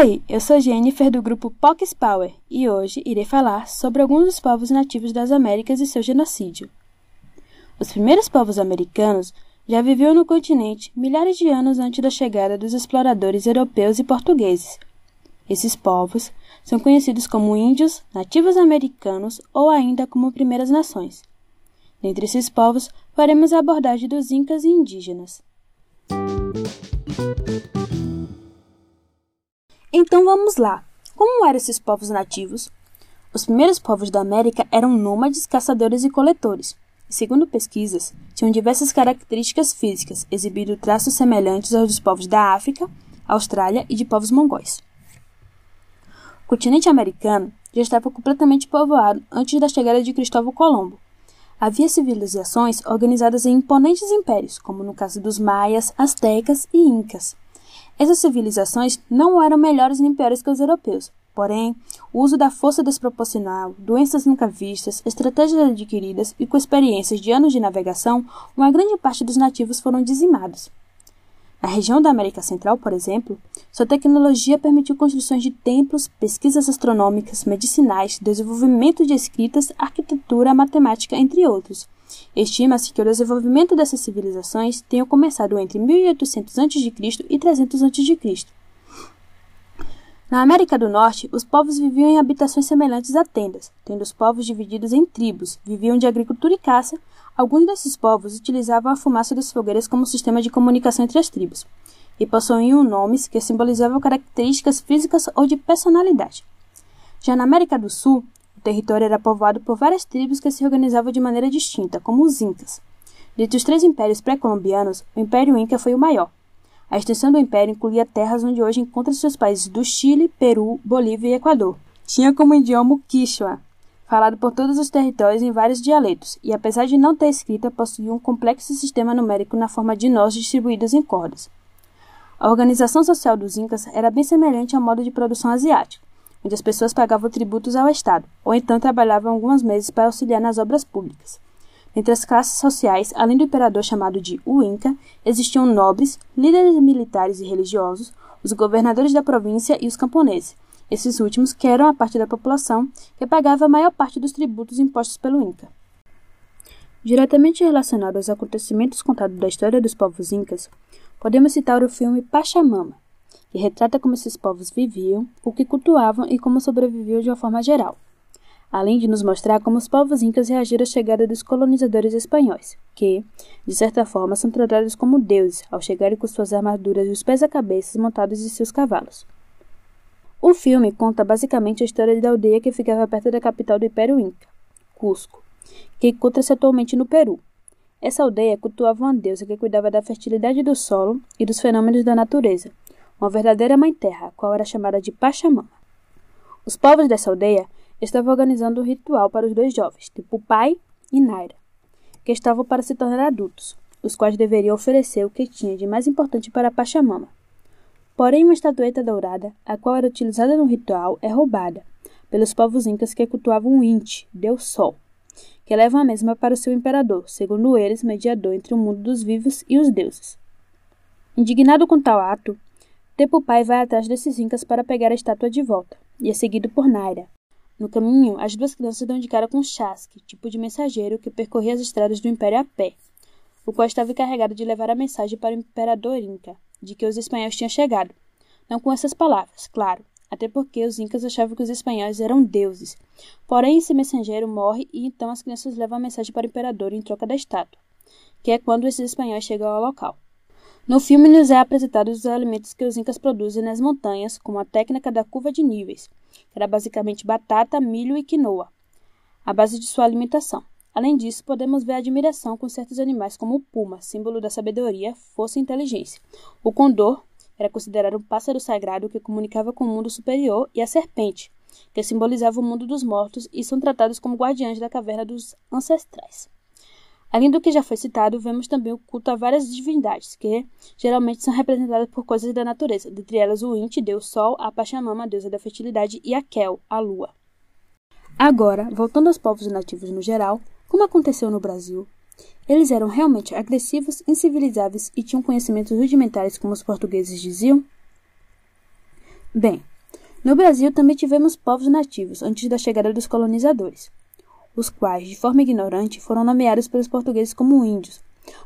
Oi, eu sou Jennifer do grupo Pox Power e hoje irei falar sobre alguns dos povos nativos das Américas e seu genocídio. Os primeiros povos americanos já viviam no continente milhares de anos antes da chegada dos exploradores europeus e portugueses. Esses povos são conhecidos como índios, nativos americanos ou ainda como primeiras nações. Dentre esses povos, faremos a abordagem dos incas e indígenas. Então vamos lá. Como eram esses povos nativos? Os primeiros povos da América eram nômades, caçadores e coletores. Segundo pesquisas, tinham diversas características físicas, exibindo traços semelhantes aos dos povos da África, Austrália e de povos mongóis. O continente americano já estava completamente povoado antes da chegada de Cristóvão Colombo. Havia civilizações organizadas em imponentes impérios, como no caso dos maias, astecas e incas. Essas civilizações não eram melhores nem piores que os europeus. Porém, o uso da força desproporcional, doenças nunca vistas, estratégias adquiridas e com experiências de anos de navegação, uma grande parte dos nativos foram dizimados. Na região da América Central, por exemplo, sua tecnologia permitiu construções de templos, pesquisas astronômicas, medicinais, desenvolvimento de escritas, arquitetura, matemática, entre outros, Estima-se que o desenvolvimento dessas civilizações tenha começado entre 1800 a.C. e 300 a.C. Na América do Norte, os povos viviam em habitações semelhantes a tendas, tendo os povos divididos em tribos, viviam de agricultura e caça. Alguns desses povos utilizavam a fumaça das fogueiras como sistema de comunicação entre as tribos, e possuíam nomes que simbolizavam características físicas ou de personalidade. Já na América do Sul, o território era povoado por várias tribos que se organizavam de maneira distinta, como os Incas. Dentre os três impérios pré-colombianos, o Império Inca foi o maior. A extensão do império incluía terras onde hoje encontram-se os países do Chile, Peru, Bolívia e Equador. Tinha como idioma o Quichua, falado por todos os territórios em vários dialetos, e apesar de não ter escrita, possuía um complexo sistema numérico na forma de nós distribuídos em cordas. A organização social dos Incas era bem semelhante ao modo de produção asiático onde as pessoas pagavam tributos ao Estado, ou então trabalhavam alguns meses para auxiliar nas obras públicas. Entre as classes sociais, além do imperador chamado de o Inca, existiam nobres, líderes militares e religiosos, os governadores da província e os camponeses, esses últimos que eram a parte da população que pagava a maior parte dos tributos impostos pelo Inca. Diretamente relacionado aos acontecimentos contados da história dos povos incas, podemos citar o filme Pachamama, que retrata como esses povos viviam, o que cultuavam e como sobreviviam de uma forma geral, além de nos mostrar como os povos incas reagiram à chegada dos colonizadores espanhóis, que, de certa forma, são tratados como deuses ao chegarem com suas armaduras dos pés à cabeça montados em seus cavalos. O filme conta basicamente a história da aldeia que ficava perto da capital do Império Inca, Cusco, que encontra-se atualmente no Peru. Essa aldeia cultuava uma deusa que cuidava da fertilidade do solo e dos fenômenos da natureza, uma verdadeira mãe terra, qual era chamada de Pachamama. Os povos dessa aldeia estavam organizando um ritual para os dois jovens, tipo pai e Naira, que estavam para se tornar adultos, os quais deveriam oferecer o que tinha de mais importante para Pachamama. Porém, uma estatueta dourada, a qual era utilizada no ritual, é roubada pelos povos incas que cultuavam o Inti, Deus Sol, que levam a mesma para o seu imperador, segundo eles, mediador entre o mundo dos vivos e os deuses. Indignado com tal ato, Tepupai vai atrás desses incas para pegar a estátua de volta, e é seguido por Naira. No caminho, as duas crianças dão de cara com Chasque, tipo de mensageiro que percorria as estradas do Império a pé, o qual estava encarregado de levar a mensagem para o imperador Inca, de que os espanhóis tinham chegado. Não com essas palavras, claro, até porque os incas achavam que os espanhóis eram deuses. Porém, esse mensageiro morre e então as crianças levam a mensagem para o imperador em troca da estátua, que é quando esses espanhóis chegam ao local. No filme nos é apresentado os alimentos que os incas produzem nas montanhas, como a técnica da curva de níveis, que era basicamente batata, milho e quinoa, a base de sua alimentação. Além disso, podemos ver a admiração com certos animais como o puma, símbolo da sabedoria, força e inteligência. O condor era considerado um pássaro sagrado que comunicava com o mundo superior, e a serpente, que simbolizava o mundo dos mortos e são tratados como guardiães da caverna dos ancestrais. Além do que já foi citado, vemos também o culto a várias divindades, que geralmente são representadas por coisas da natureza, dentre elas o Inti, deus Sol, a Pachamama, deusa da fertilidade, e a Kel, a Lua. Agora, voltando aos povos nativos no geral, como aconteceu no Brasil, eles eram realmente agressivos, incivilizáveis e tinham conhecimentos rudimentares como os portugueses diziam? Bem, no Brasil também tivemos povos nativos antes da chegada dos colonizadores, os quais, de forma ignorante, foram nomeados pelos portugueses como índios,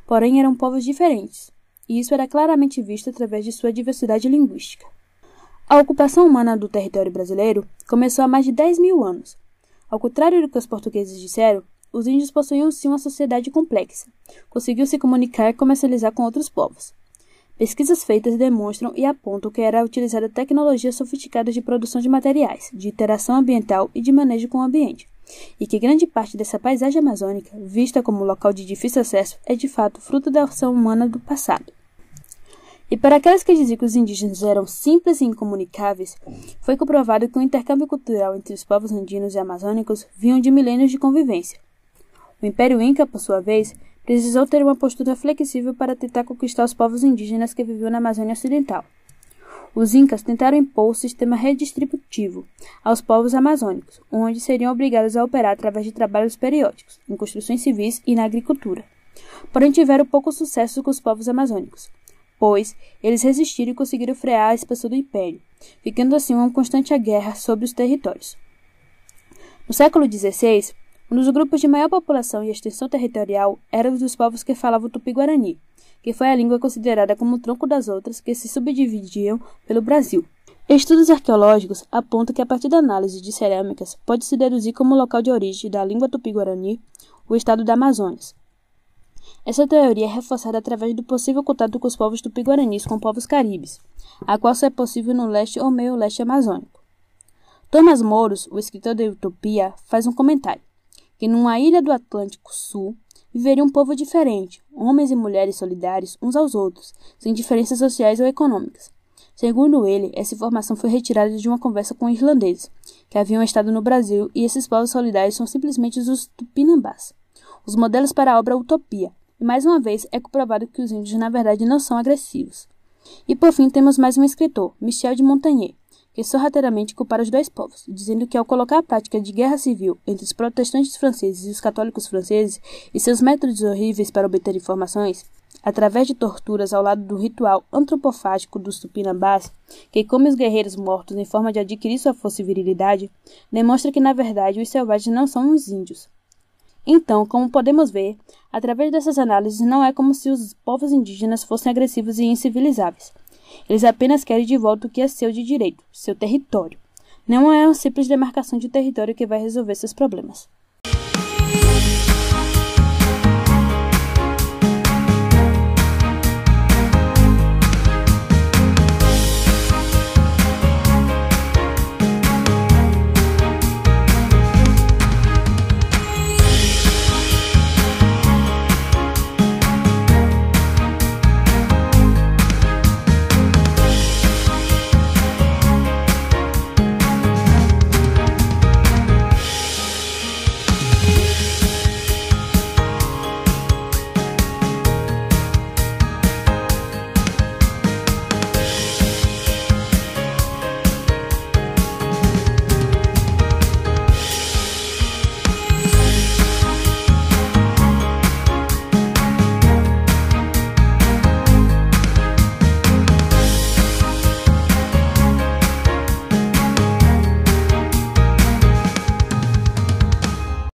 porém eram povos diferentes, e isso era claramente visto através de sua diversidade linguística. A ocupação humana do território brasileiro começou há mais de 10 mil anos. Ao contrário do que os portugueses disseram, os índios possuíam sim uma sociedade complexa, conseguiam se comunicar e comercializar com outros povos. Pesquisas feitas demonstram e apontam que era utilizada tecnologias sofisticadas de produção de materiais, de interação ambiental e de manejo com o ambiente, e que grande parte dessa paisagem amazônica, vista como local de difícil acesso, é de fato fruto da ação humana do passado. E para aquelas que diziam que os indígenas eram simples e incomunicáveis, foi comprovado que o intercâmbio cultural entre os povos andinos e amazônicos vinham de milênios de convivência. O Império Inca, por sua vez, precisou ter uma postura flexível para tentar conquistar os povos indígenas que viviam na Amazônia Ocidental. Os incas tentaram impor o sistema redistributivo aos povos amazônicos, onde seriam obrigados a operar através de trabalhos periódicos, em construções civis e na agricultura. Porém, tiveram pouco sucesso com os povos amazônicos, pois eles resistiram e conseguiram frear a expansão do império, ficando assim uma constante guerra sobre os territórios. No século XVI, um dos grupos de maior população e extensão territorial era o dos povos que falavam tupi-guarani, que foi a língua considerada como o tronco das outras que se subdividiam pelo Brasil. Estudos arqueológicos apontam que a partir da análise de cerâmicas pode-se deduzir como local de origem da língua tupi-guarani o estado da Amazônia. Essa teoria é reforçada através do possível contato com os povos tupi-guaranis com povos caribes, a qual só é possível no leste ou meio leste amazônico. Thomas Moros, o escritor da Utopia, faz um comentário que numa ilha do Atlântico Sul viveria um povo diferente, homens e mulheres solidários uns aos outros, sem diferenças sociais ou econômicas. Segundo ele, essa informação foi retirada de uma conversa com irlandeses, que haviam estado no Brasil, e esses povos solidários são simplesmente os tupinambás, os modelos para a obra Utopia, e mais uma vez é comprovado que os índios na verdade não são agressivos. E por fim temos mais um escritor, Michel de Montagnier, que sorrateiramente culpara os dois povos, dizendo que ao colocar a prática de guerra civil entre os protestantes franceses e os católicos franceses e seus métodos horríveis para obter informações, através de torturas ao lado do ritual antropofágico dos tupinambás, que come os guerreiros mortos em forma de adquirir sua força e virilidade, demonstra que na verdade os selvagens não são os índios. Então, como podemos ver, através dessas análises não é como se os povos indígenas fossem agressivos e incivilizáveis eles apenas querem de volta o que é seu de direito, seu território. Não é uma simples demarcação de território que vai resolver seus problemas.